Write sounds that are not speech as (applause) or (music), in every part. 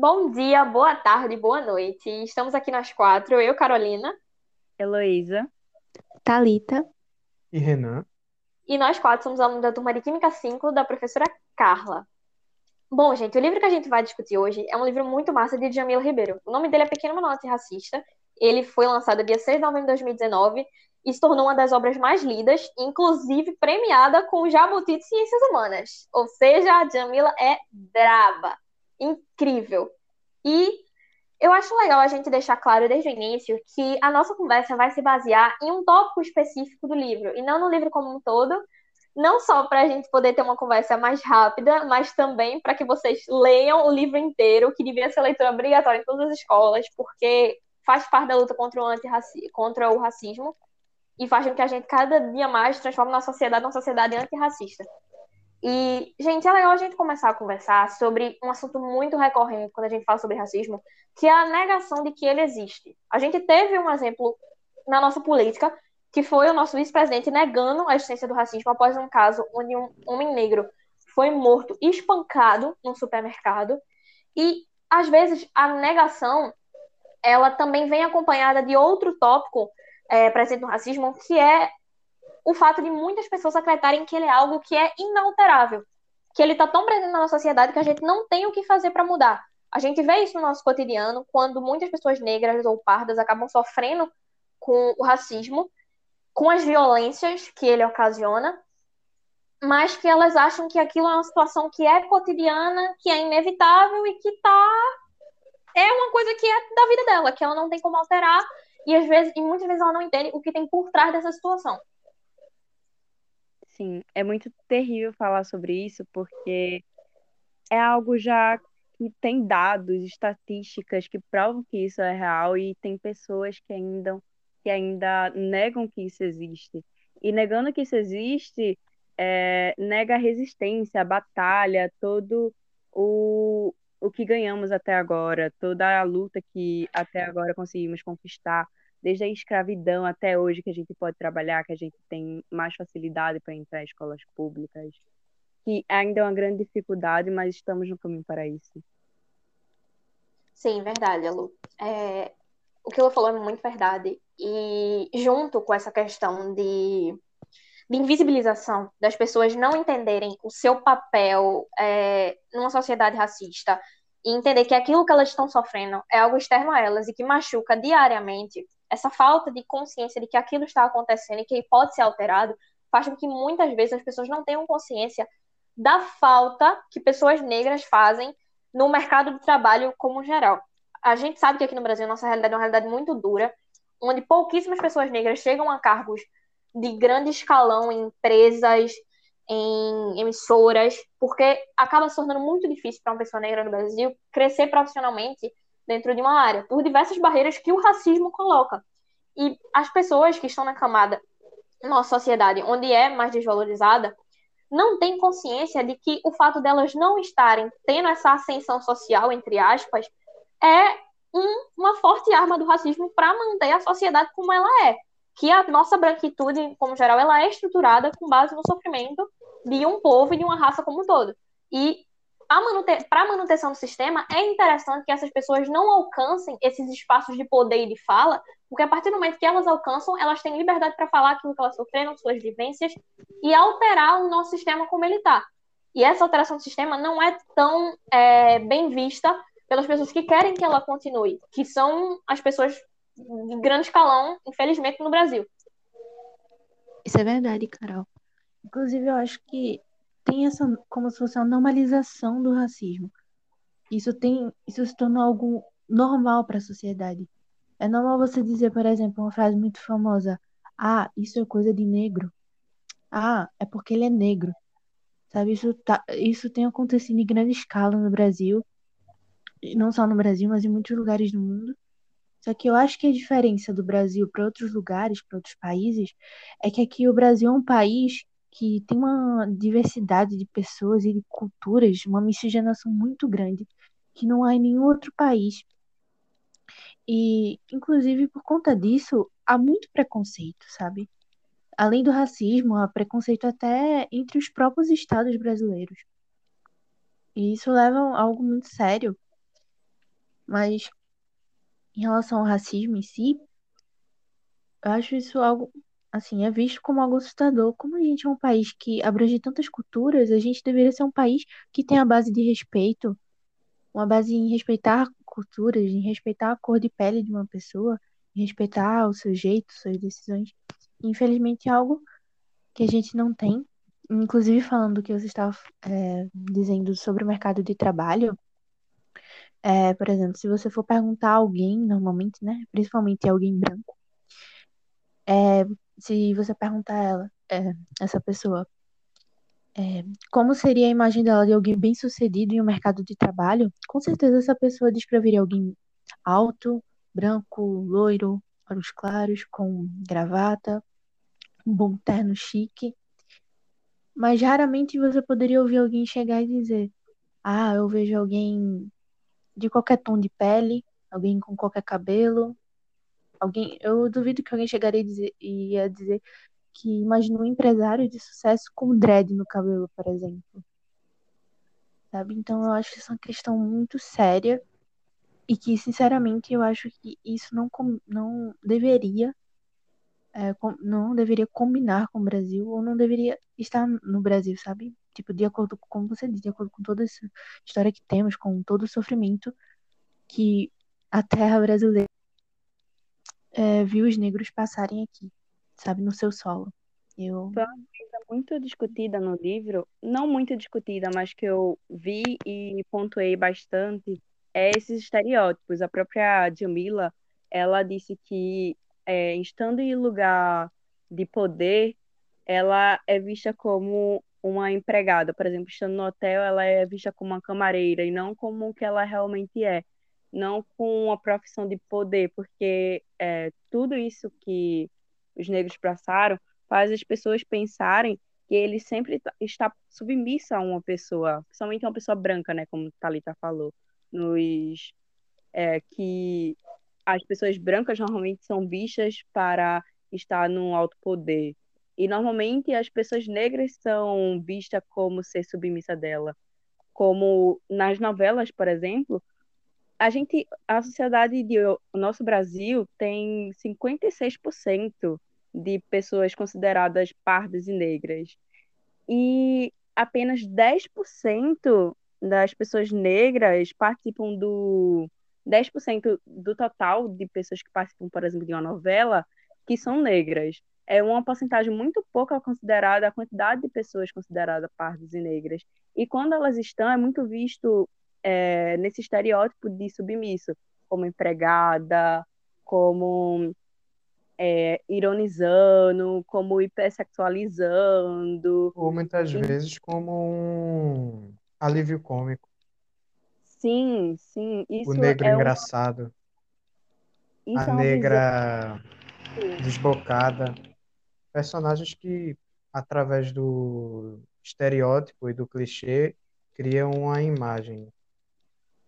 Bom dia, boa tarde, boa noite. Estamos aqui nós quatro, eu, Carolina, Heloísa. Talita. E Renan. e nós quatro somos alunos da turma de Química 5 da professora Carla. Bom, gente, o livro que a gente vai discutir hoje é um livro muito massa de Djamila Ribeiro. O nome dele é Pequeno Manual Antirracista. Ele foi lançado dia 6 de novembro de 2019 e se tornou uma das obras mais lidas, inclusive premiada com o Jabuti de Ciências Humanas. Ou seja, a Djamila é braba. Incrível. E eu acho legal a gente deixar claro desde o início que a nossa conversa vai se basear em um tópico específico do livro, e não no livro como um todo, não só para a gente poder ter uma conversa mais rápida, mas também para que vocês leiam o livro inteiro, que devia ser leitura obrigatória em todas as escolas, porque faz parte da luta contra o, contra o racismo e faz com que a gente cada dia mais transforme nossa sociedade numa sociedade antirracista. E, gente, é legal a gente começar a conversar sobre um assunto muito recorrente quando a gente fala sobre racismo, que é a negação de que ele existe. A gente teve um exemplo na nossa política, que foi o nosso vice-presidente negando a existência do racismo após um caso onde um homem negro foi morto espancado num supermercado. E, às vezes, a negação ela também vem acompanhada de outro tópico é, presente no racismo, que é o fato de muitas pessoas acreditarem que ele é algo que é inalterável, que ele está tão presente na nossa sociedade que a gente não tem o que fazer para mudar. A gente vê isso no nosso cotidiano, quando muitas pessoas negras ou pardas acabam sofrendo com o racismo, com as violências que ele ocasiona, mas que elas acham que aquilo é uma situação que é cotidiana, que é inevitável e que tá é uma coisa que é da vida dela, que ela não tem como alterar e às vezes e muitas vezes ela não entende o que tem por trás dessa situação. Sim, é muito terrível falar sobre isso, porque é algo já que tem dados, estatísticas que provam que isso é real e tem pessoas que ainda, que ainda negam que isso existe. E negando que isso existe, é, nega a resistência, a batalha, todo o, o que ganhamos até agora, toda a luta que até agora conseguimos conquistar desde a escravidão até hoje que a gente pode trabalhar, que a gente tem mais facilidade para entrar em escolas públicas, que ainda é uma grande dificuldade, mas estamos no caminho para isso. Sim, verdade, Lu. É, o que ela falou é muito verdade. E junto com essa questão de, de invisibilização, das pessoas não entenderem o seu papel é, numa sociedade racista, e entender que aquilo que elas estão sofrendo é algo externo a elas e que machuca diariamente, essa falta de consciência de que aquilo está acontecendo e que pode ser alterado, faz com que muitas vezes as pessoas não tenham consciência da falta que pessoas negras fazem no mercado de trabalho como geral. A gente sabe que aqui no Brasil nossa realidade é uma realidade muito dura, onde pouquíssimas pessoas negras chegam a cargos de grande escalão em empresas, em emissoras, porque acaba se tornando muito difícil para uma pessoa negra no Brasil crescer profissionalmente dentro de uma área, por diversas barreiras que o racismo coloca. E as pessoas que estão na camada nossa sociedade, onde é mais desvalorizada, não têm consciência de que o fato delas não estarem tendo essa ascensão social, entre aspas, é um, uma forte arma do racismo para manter a sociedade como ela é. Que a nossa branquitude, como geral, ela é estruturada com base no sofrimento de um povo e de uma raça como um todo. E manute... para a manutenção do sistema, é interessante que essas pessoas não alcancem esses espaços de poder e de fala, porque a partir do momento que elas alcançam, elas têm liberdade para falar aquilo que elas sofreram, suas vivências, e alterar o nosso sistema como ele está. E essa alteração do sistema não é tão é, bem vista pelas pessoas que querem que ela continue, que são as pessoas de grande escalão, infelizmente, no Brasil. Isso é verdade, Carol. Inclusive, eu acho que tem essa como se fosse uma normalização do racismo. Isso tem, isso se tornou algo normal para a sociedade. É normal você dizer, por exemplo, uma frase muito famosa: "Ah, isso é coisa de negro". "Ah, é porque ele é negro". Sabe, isso tá, isso tem acontecido em grande escala no Brasil, e não só no Brasil, mas em muitos lugares do mundo. Só que eu acho que a diferença do Brasil para outros lugares, para outros países, é que aqui o Brasil é um país que tem uma diversidade de pessoas e de culturas, uma miscigenação muito grande, que não há em nenhum outro país. E, inclusive, por conta disso, há muito preconceito, sabe? Além do racismo, há preconceito até entre os próprios estados brasileiros. E isso leva a algo muito sério, Mas em relação ao racismo em si, eu acho isso algo, assim, é visto como algo assustador. Como a gente é um país que abrange tantas culturas, a gente deveria ser um país que tem a base de respeito, uma base em respeitar culturas, em respeitar a cor de pele de uma pessoa, em respeitar o seu jeito, suas decisões. Infelizmente é algo que a gente não tem. Inclusive, falando do que você estava é, dizendo sobre o mercado de trabalho, é, por exemplo, se você for perguntar a alguém, normalmente, né, principalmente alguém branco, é, se você perguntar a ela, é, essa pessoa, é, como seria a imagem dela de alguém bem sucedido em um mercado de trabalho, com certeza essa pessoa descreveria alguém alto, branco, loiro, olhos claros, com gravata, um bom terno chique. Mas raramente você poderia ouvir alguém chegar e dizer: Ah, eu vejo alguém de qualquer tom de pele, alguém com qualquer cabelo. Alguém, eu duvido que alguém chegaria e dizer, ia dizer que imagina um empresário de sucesso com dread no cabelo, por exemplo. Sabe? Então eu acho isso uma questão muito séria e que, sinceramente, eu acho que isso não, não deveria é, não deveria combinar com o Brasil ou não deveria estar no Brasil, sabe? Tipo, de acordo com, como você disse, de acordo com toda essa história que temos, com todo o sofrimento que a terra brasileira é, viu os negros passarem aqui, sabe, no seu solo. Eu... Foi uma coisa muito discutida no livro, não muito discutida, mas que eu vi e pontuei bastante, é esses estereótipos. A própria Jamila, ela disse que é, estando em lugar de poder, ela é vista como uma empregada. Por exemplo, estando no hotel, ela é vista como uma camareira e não como o que ela realmente é. Não com uma profissão de poder, porque é, tudo isso que os negros passaram faz as pessoas pensarem que ele sempre tá, está submisso a uma pessoa, principalmente uma pessoa branca, né, como Talita falou, nos é, que as pessoas brancas normalmente são vistas para estar num alto poder. E normalmente as pessoas negras são vistas como ser submissa dela. Como nas novelas, por exemplo, a gente, a sociedade de o nosso Brasil tem 56% de pessoas consideradas pardas e negras. E apenas 10% das pessoas negras participam do 10% do total de pessoas que participam, por exemplo, de uma novela, que são negras. É uma porcentagem muito pouca considerada a quantidade de pessoas consideradas pardas e negras. E quando elas estão, é muito visto é, nesse estereótipo de submisso, como empregada, como é, ironizando, como hipersexualizando. Ou muitas e... vezes como um alívio cômico. Sim, sim. Isso o negro é engraçado. Isso a é negra desbocada. Personagens que, através do estereótipo e do clichê, criam uma imagem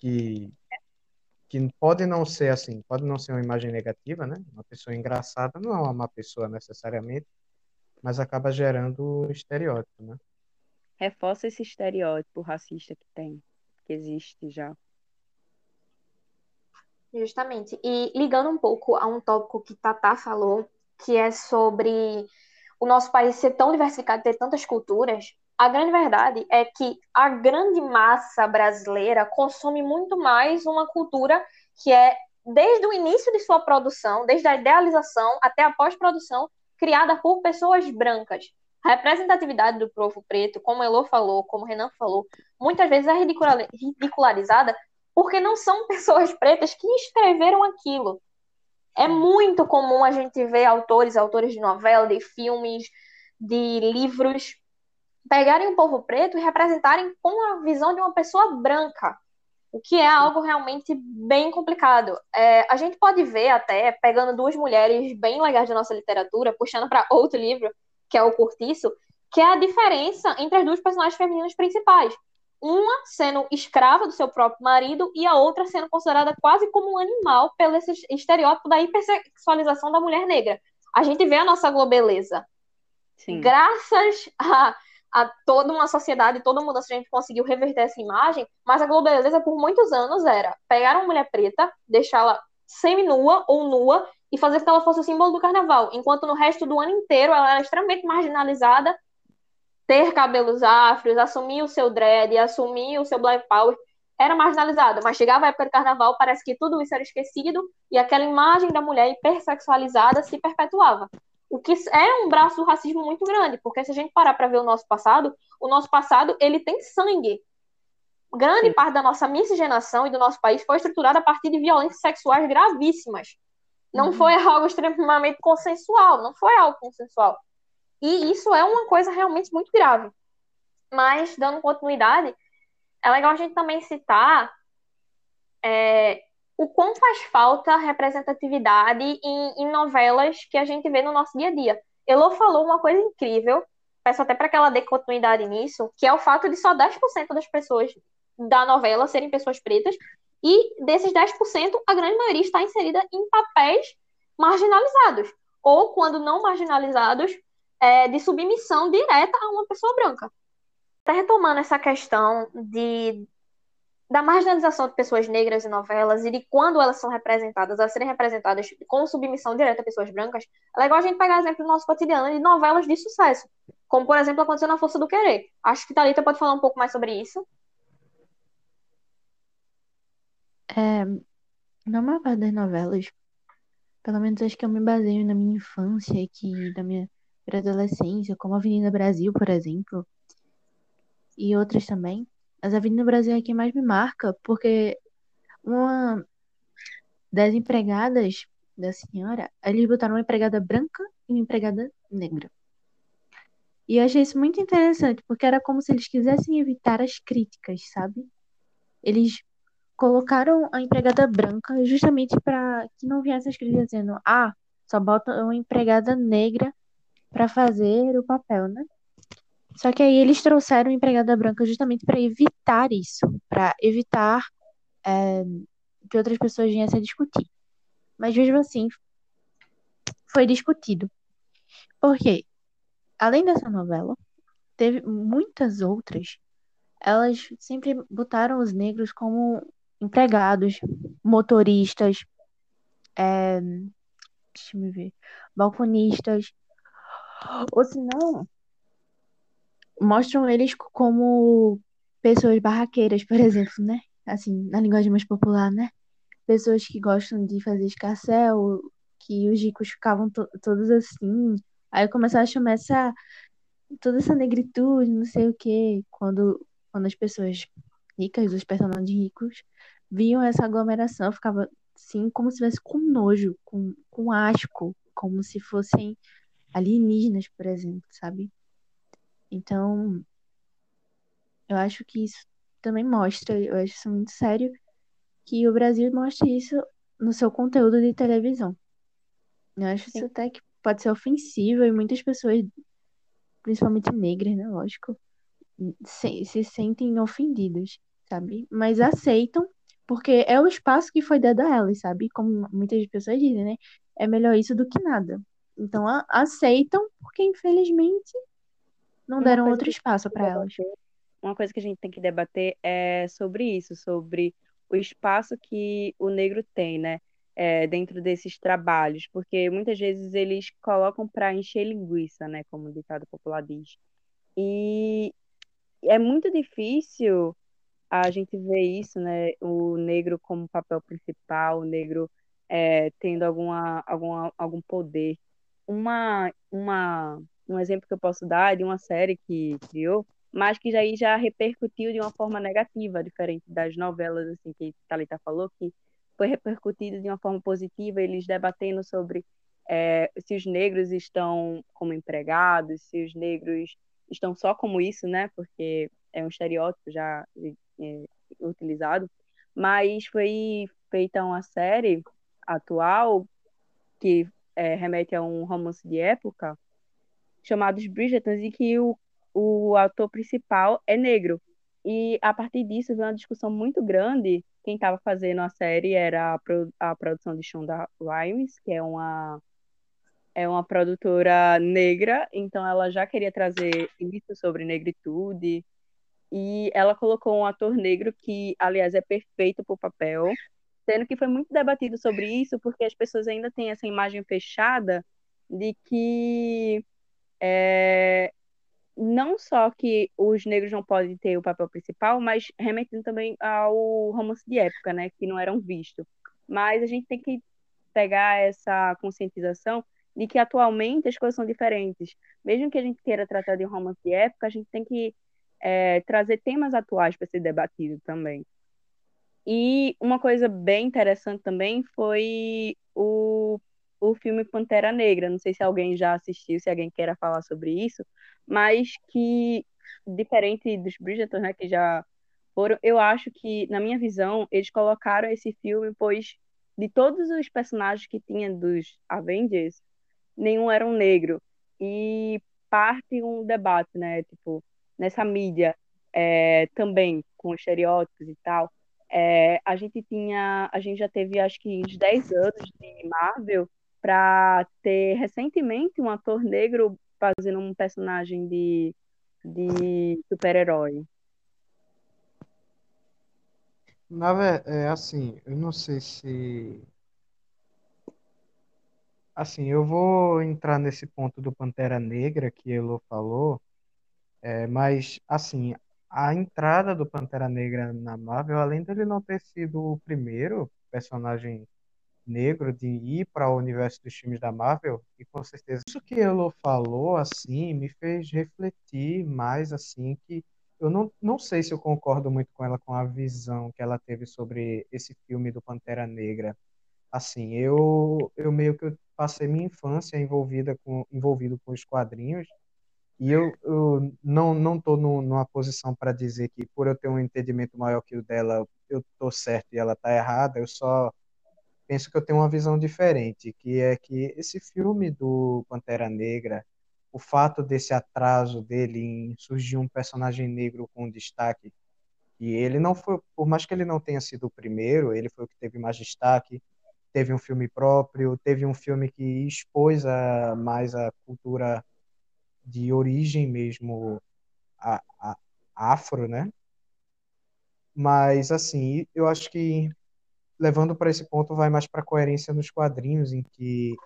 que, que pode não ser assim, pode não ser uma imagem negativa, né? Uma pessoa engraçada não é uma má pessoa necessariamente, mas acaba gerando estereótipo, né? Reforça esse estereótipo racista que tem que existe já. Justamente. E ligando um pouco a um tópico que Tatá falou, que é sobre o nosso país ser tão diversificado, ter tantas culturas, a grande verdade é que a grande massa brasileira consome muito mais uma cultura que é, desde o início de sua produção, desde a idealização até a pós-produção, criada por pessoas brancas. A representatividade do povo preto, como Elô falou, como Renan falou, muitas vezes é ridicularizada porque não são (laughs) pessoas pretas que escreveram aquilo. É muito comum a gente ver autores, autores de novela, de filmes, de livros, pegarem o povo preto e representarem com a visão de uma pessoa branca, o que é algo realmente bem complicado. É, a gente pode ver até, pegando duas mulheres bem legais da nossa literatura, puxando para outro livro, que é o Curtiço, que é a diferença entre as duas personagens femininas principais. Uma sendo escrava do seu próprio marido e a outra sendo considerada quase como um animal pelo esse estereótipo da hipersexualização da mulher negra. A gente vê a nossa globeleza. Sim. Graças a a toda uma sociedade, toda mudança, a gente conseguiu reverter essa imagem, mas a globalização por muitos anos era pegar uma mulher preta, deixá-la semi-nua ou nua e fazer com que ela fosse o símbolo do carnaval, enquanto no resto do ano inteiro ela era extremamente marginalizada, ter cabelos afros, assumir o seu dread, assumir o seu black power, era marginalizada, mas chegava a época do carnaval, parece que tudo isso era esquecido e aquela imagem da mulher hipersexualizada se perpetuava. O que é um braço do racismo muito grande, porque se a gente parar para ver o nosso passado, o nosso passado ele tem sangue. Grande Sim. parte da nossa miscigenação e do nosso país foi estruturada a partir de violências sexuais gravíssimas. Não uhum. foi algo extremamente consensual, não foi algo consensual. E isso é uma coisa realmente muito grave. Mas, dando continuidade, é legal a gente também citar é, o quanto faz falta representatividade em, em, novelas que a gente vê no nosso dia a dia. Elô falou uma coisa incrível, peço até para que ela dê continuidade nisso, que é o fato de só 10% das pessoas da novela serem pessoas pretas, e desses 10%, a grande maioria está inserida em papéis marginalizados, ou quando não marginalizados, é, de submissão direta a uma pessoa branca. Está retomando essa questão de, da marginalização de pessoas negras em novelas e de quando elas são representadas, elas serem representadas com submissão direta a pessoas brancas, é legal a gente pegar exemplo do nosso cotidiano de novelas de sucesso, como, por exemplo, aconteceu na Força do Querer. Acho que Thalita pode falar um pouco mais sobre isso. É, na maior parte das novelas, pelo menos acho que eu me baseio na minha infância e da minha adolescência, como Avenida Brasil, por exemplo, e outras também. Mas a Avenida Brasil é quem mais me marca, porque uma das empregadas da senhora, eles botaram uma empregada branca e uma empregada negra. E eu achei isso muito interessante, porque era como se eles quisessem evitar as críticas, sabe? Eles colocaram a empregada branca justamente para que não viesse as críticas dizendo: ah, só bota uma empregada negra para fazer o papel, né? Só que aí eles trouxeram empregada branca justamente para evitar isso, para evitar é, que outras pessoas viessem a discutir. Mas mesmo assim, foi discutido. Porque, além dessa novela, teve muitas outras. Elas sempre botaram os negros como empregados, motoristas, é, deixa eu ver, balconistas, ou se não, mostram eles como pessoas barraqueiras, por (laughs) exemplo, né? Assim, na linguagem mais popular, né? Pessoas que gostam de fazer escarcel, que os ricos ficavam to todos assim. Aí começaram a chamar essa toda essa negritude, não sei o quê, quando quando as pessoas ricas, os personagens ricos, viam essa aglomeração, ficava assim, como se tivesse com nojo, com, com asco, como se fossem alienígenas, por exemplo, sabe? Então, eu acho que isso também mostra, eu acho isso muito sério, que o Brasil mostre isso no seu conteúdo de televisão. Eu acho Sim. isso até que pode ser ofensivo e muitas pessoas, principalmente negras, né, lógico, se, se sentem ofendidas, sabe? Mas aceitam porque é o espaço que foi dado a elas, sabe? Como muitas pessoas dizem, né? É melhor isso do que nada. Então a, aceitam, porque infelizmente não deram outro espaço para elas. Uma coisa que a gente tem que debater é sobre isso, sobre o espaço que o negro tem, né? É, dentro desses trabalhos, porque muitas vezes eles colocam para encher linguiça, né? Como o ditado popular diz. E é muito difícil a gente vê isso, né? O negro como papel principal, o negro é, tendo alguma, alguma, algum poder. Uma, uma, um exemplo que eu posso dar é de uma série que criou, mas que já, já repercutiu de uma forma negativa, diferente das novelas, assim, que Thalita falou, que foi repercutido de uma forma positiva, eles debatendo sobre é, se os negros estão como empregados, se os negros estão só como isso, né? Porque é um estereótipo já é, utilizado, mas foi feita uma série atual que é, remete a um romance de época chamado Os Bridgertons, em que o, o ator principal é negro. E a partir disso veio uma discussão muito grande. Quem estava fazendo a série era a, pro, a produção de Shonda Rhimes, que é uma é uma produtora negra, então ela já queria trazer isso sobre negritude. E ela colocou um ator negro que, aliás, é perfeito para o papel, sendo que foi muito debatido sobre isso, porque as pessoas ainda têm essa imagem fechada de que é, não só que os negros não podem ter o papel principal, mas remetendo também ao romance de época, né, que não eram vistos. Mas a gente tem que pegar essa conscientização de que atualmente as coisas são diferentes. Mesmo que a gente queira tratar de um romance de época, a gente tem que é, trazer temas atuais para ser debatido também. E uma coisa bem interessante também foi o, o filme Pantera Negra. Não sei se alguém já assistiu, se alguém queira falar sobre isso, mas que, diferente dos Bridgerton, né, que já foram, eu acho que, na minha visão, eles colocaram esse filme, pois de todos os personagens que tinha dos Avengers, nenhum era um negro. E parte um debate, né, tipo, nessa mídia é, também, com estereótipos e tal, é, a gente tinha, a gente já teve acho que uns 10 anos de Marvel para ter recentemente um ator negro fazendo um personagem de, de super-herói. Na verdade, é assim, eu não sei se. Assim, eu vou entrar nesse ponto do Pantera Negra que Elo falou, é, mas, assim, a entrada do Pantera Negra na Marvel, além dele não ter sido o primeiro personagem negro de ir para o universo dos filmes da Marvel, e com certeza isso que Elo falou, assim, me fez refletir mais, assim, que eu não, não sei se eu concordo muito com ela, com a visão que ela teve sobre esse filme do Pantera Negra. Assim, eu, eu meio que passei minha infância envolvida com, envolvido com os quadrinhos, e eu, eu não não estou numa posição para dizer que por eu ter um entendimento maior que o dela, eu estou certo e ela está errada. Eu só penso que eu tenho uma visão diferente, que é que esse filme do Pantera Negra, o fato desse atraso dele em surgir um personagem negro com destaque, e ele não foi, por mais que ele não tenha sido o primeiro, ele foi o que teve mais destaque, teve um filme próprio, teve um filme que expôs a, mais a cultura de origem mesmo a, a, afro, né? Mas assim, eu acho que levando para esse ponto vai mais para coerência nos quadrinhos em que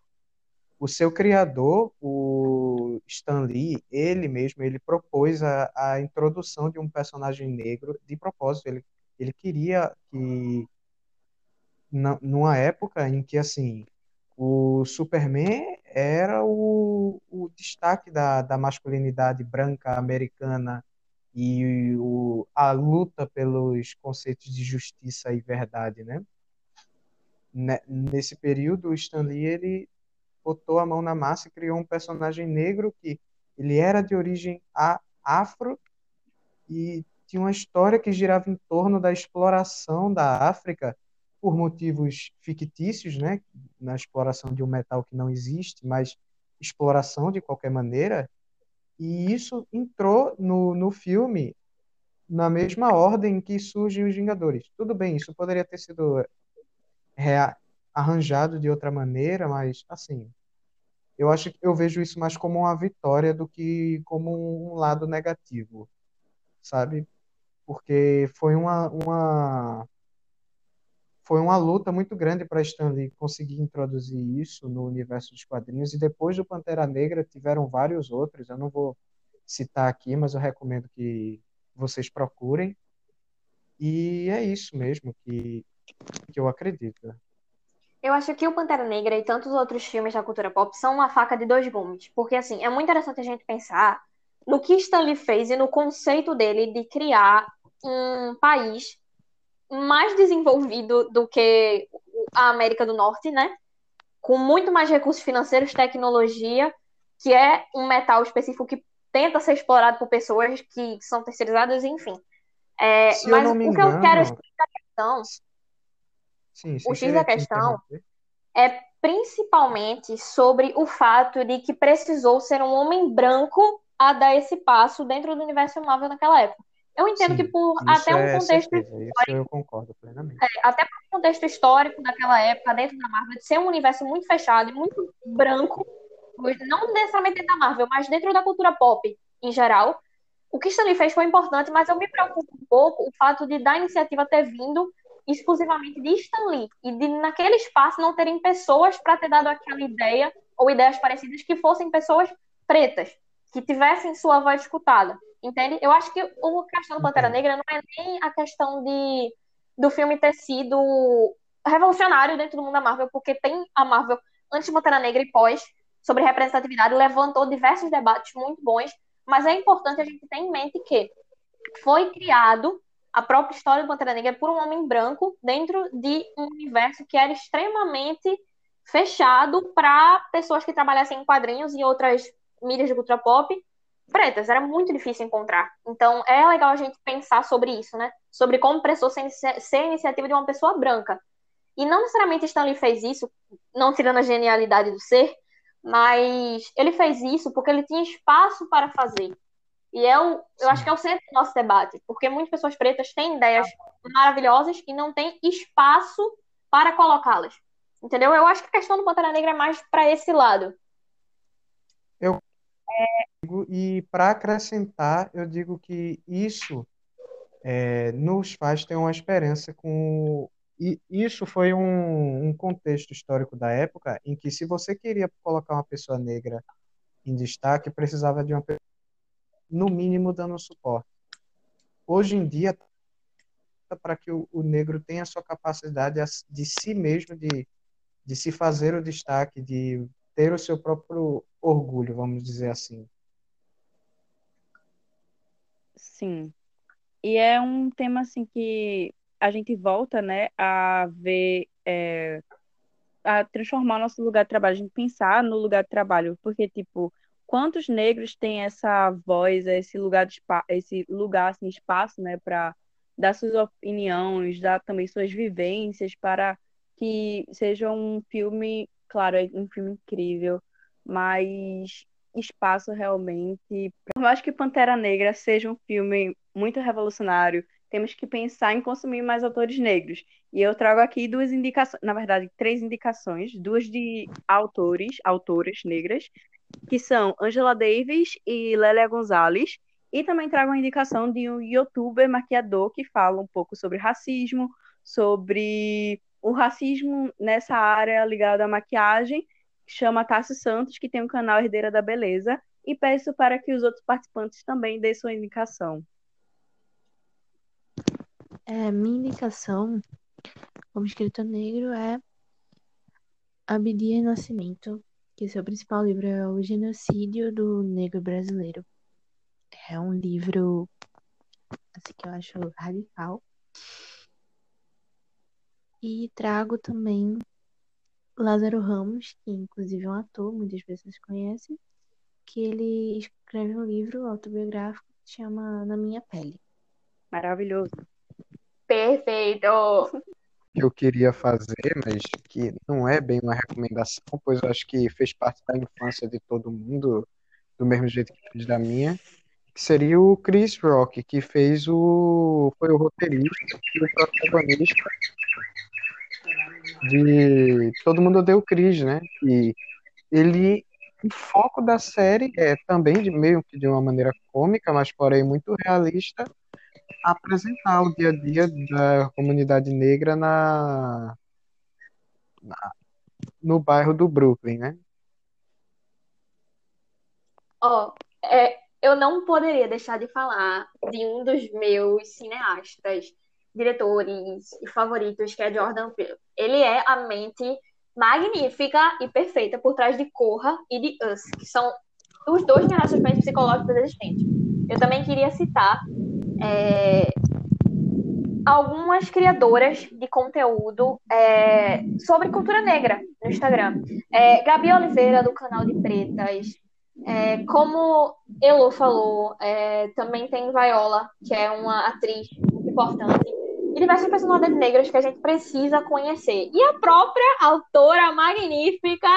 o seu criador, o Stan Lee, ele mesmo, ele propôs a, a introdução de um personagem negro de propósito. Ele, ele queria que, na, numa época em que, assim, o Superman era o, o destaque da, da masculinidade branca americana e o, a luta pelos conceitos de justiça e verdade, né? Nesse período, o Stan Lee ele botou a mão na massa e criou um personagem negro que ele era de origem afro e tinha uma história que girava em torno da exploração da África por motivos fictícios, né, na exploração de um metal que não existe, mas exploração de qualquer maneira, e isso entrou no, no filme na mesma ordem que surgem os Vingadores. Tudo bem, isso poderia ter sido arranjado de outra maneira, mas assim, eu acho que eu vejo isso mais como uma vitória do que como um lado negativo, sabe? Porque foi uma, uma foi uma luta muito grande para Stanley conseguir introduzir isso no universo dos quadrinhos e depois do Pantera Negra tiveram vários outros, eu não vou citar aqui, mas eu recomendo que vocês procurem. E é isso mesmo que, que eu acredito. Eu acho que o Pantera Negra e tantos outros filmes da cultura pop são uma faca de dois gumes, porque assim, é muito interessante a gente pensar no que Stanley fez e no conceito dele de criar um país mais desenvolvido do que a América do Norte, né? Com muito mais recursos financeiros, tecnologia, que é um metal específico que tenta ser explorado por pessoas que são terceirizadas, enfim. É, mas o engano... que eu quero explicar a questão, sim, o X da questão é principalmente sobre o fato de que precisou ser um homem branco a dar esse passo dentro do universo Marvel naquela época. Eu entendo Sim, que por até um é contexto certeza, histórico, eu concordo plenamente. É, até por um contexto histórico daquela época, dentro da Marvel, de ser um universo muito fechado e muito branco, não necessariamente dentro da Marvel, mas dentro da cultura pop em geral. O que Stanley fez foi importante, mas eu me preocupo um pouco o fato de da iniciativa ter vindo exclusivamente de Stanley e de naquele espaço não terem pessoas para ter dado aquela ideia ou ideias parecidas que fossem pessoas pretas, que tivessem sua voz escutada, entende? Eu acho que o questão do Pantera Negra não é nem a questão de do filme ter sido revolucionário dentro do mundo da Marvel, porque tem a Marvel antes de Pantera Negra e pós sobre representatividade, levantou diversos debates muito bons, mas é importante a gente ter em mente que foi criado a própria história do Pantera Negra por um homem branco dentro de um universo que era extremamente fechado para pessoas que trabalhassem em quadrinhos e outras mídias de cultura pop pretas. Era muito difícil encontrar. Então é legal a gente pensar sobre isso, né? Sobre como precisou ser, ser a iniciativa de uma pessoa branca. E não necessariamente Stanley fez isso, não tirando a genialidade do ser, mas ele fez isso porque ele tinha espaço para fazer. E é o, eu acho que é o centro do nosso debate, porque muitas pessoas pretas têm ideias maravilhosas e não têm espaço para colocá-las. Entendeu? Eu acho que a questão do Pantera Negra é mais para esse lado. Eu e para acrescentar, eu digo que isso é, nos faz ter uma esperança com e isso foi um, um, contexto histórico da época em que se você queria colocar uma pessoa negra em destaque, precisava de uma pessoa, no mínimo, dando suporte. Hoje em dia, para que o, negro tenha a sua capacidade de si mesmo, de, de se fazer o destaque, de ter o seu próprio orgulho, vamos dizer assim. Sim. E é um tema assim que a gente volta, né, a ver, é, a transformar nosso lugar de trabalho, a gente pensar no lugar de trabalho, porque, tipo, quantos negros têm essa voz, esse lugar, de, esse lugar, assim, espaço, né, para dar suas opiniões, dar também suas vivências, para que seja um filme, claro, é um filme incrível, mas espaço realmente. Por mais que Pantera Negra seja um filme muito revolucionário, temos que pensar em consumir mais autores negros. E eu trago aqui duas indicações, na verdade, três indicações, duas de autores, autoras negras, que são Angela Davis e Lélia Gonzalez. E também trago a indicação de um youtuber maquiador que fala um pouco sobre racismo, sobre o racismo nessa área ligada à maquiagem, chama Tassi Santos, que tem um canal Herdeira da Beleza, e peço para que os outros participantes também dêem sua indicação. É, minha indicação como escritor negro é Abdias Nascimento, que seu principal livro é O Genocídio do Negro Brasileiro. É um livro assim, que eu acho radical. E trago também Lázaro Ramos, que inclusive é um ator, muitas pessoas conhecem, que ele escreve um livro autobiográfico que chama Na Minha Pele. Maravilhoso. Perfeito! Que eu queria fazer, mas que não é bem uma recomendação, pois eu acho que fez parte da infância de todo mundo, do mesmo jeito que fez da minha, que seria o Chris Rock, que fez o. foi o roteirista e o protagonista de Todo Mundo Odeia o Chris, né? E ele. O foco da série é também de meio que de uma maneira cômica, mas porém muito realista, apresentar o dia a dia da comunidade negra na, na no bairro do Brooklyn, né? Ó, oh, é, eu não poderia deixar de falar de um dos meus cineastas, diretores e favoritos, que é Jordan Peele. Ele é a mente magnífica e perfeita por trás de Corra e de Us, que são os dois relacionamentos psicológicos existentes. Eu também queria citar é, algumas criadoras de conteúdo é, sobre cultura negra no Instagram. É, Gabi Oliveira, do canal de Pretas. É, como Elo falou, é, também tem Viola, que é uma atriz importante. E diversas personalidades negras que a gente precisa conhecer. E a própria autora magnífica,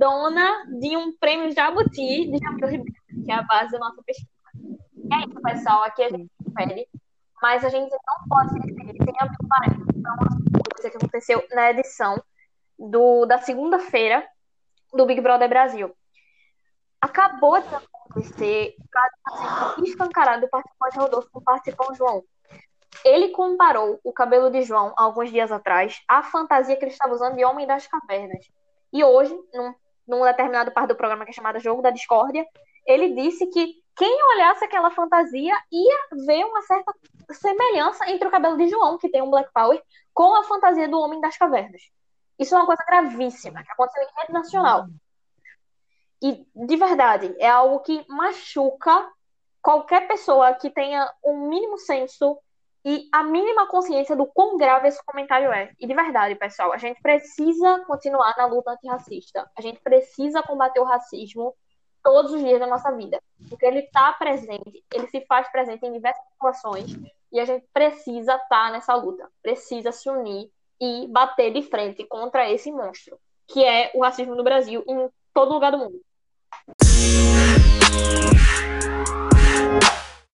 dona de um prêmio Jabuti, de Ribeiro, que é a base da nossa pesquisa. E é isso, pessoal. Aqui a gente pede, mas a gente não pode se despedir sem abrir um parênteses uma coisa que aconteceu na edição do, da segunda-feira do Big Brother Brasil. acabou de acontecer, praticamente escancarado, participante Rodolfo com o participante João. Ele comparou o cabelo de João, alguns dias atrás, à fantasia que ele estava usando de Homem das Cavernas. E hoje, num, num determinado parte do programa que é chamado Jogo da Discórdia, ele disse que quem olhasse aquela fantasia ia ver uma certa semelhança entre o cabelo de João, que tem um Black Power, com a fantasia do Homem das Cavernas. Isso é uma coisa gravíssima, que aconteceu em rede nacional. E, de verdade, é algo que machuca qualquer pessoa que tenha um mínimo senso e a mínima consciência do quão grave esse comentário é. E de verdade, pessoal, a gente precisa continuar na luta antirracista. A gente precisa combater o racismo todos os dias da nossa vida. Porque ele está presente, ele se faz presente em diversas situações e a gente precisa estar tá nessa luta, precisa se unir e bater de frente contra esse monstro, que é o racismo no Brasil e em todo lugar do mundo.